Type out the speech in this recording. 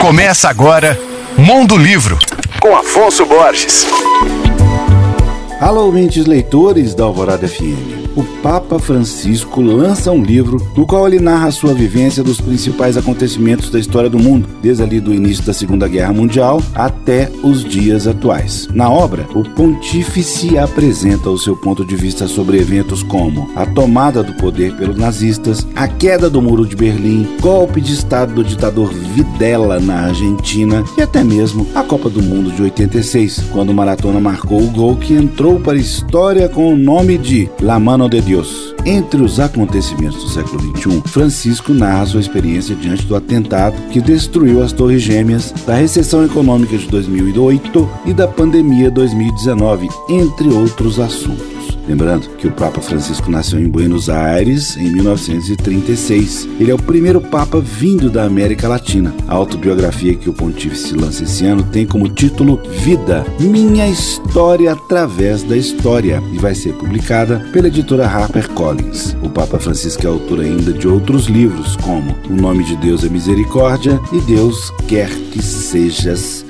Começa agora Mundo Livro, com Afonso Borges. Alô, ouvintes leitores da Alvorada FM o Papa Francisco lança um livro no qual ele narra a sua vivência dos principais acontecimentos da história do mundo, desde ali do início da Segunda Guerra Mundial até os dias atuais. Na obra, o pontífice apresenta o seu ponto de vista sobre eventos como a tomada do poder pelos nazistas, a queda do Muro de Berlim, golpe de Estado do ditador Videla na Argentina e até mesmo a Copa do Mundo de 86, quando o Maratona marcou o gol que entrou para a história com o nome de La Mano mano de Deus. Entre os acontecimentos do século XXI, Francisco narra sua experiência diante do atentado que destruiu as Torres Gêmeas, da recessão econômica de 2008 e da pandemia 2019, entre outros assuntos. Lembrando que o Papa Francisco nasceu em Buenos Aires em 1936. Ele é o primeiro Papa vindo da América Latina. A autobiografia que o Pontífice lança esse ano tem como título Vida, Minha História através da História e vai ser publicada pela editora HarperCollins. O Papa Francisco é autor ainda de outros livros, como O Nome de Deus é Misericórdia e Deus Quer que Sejas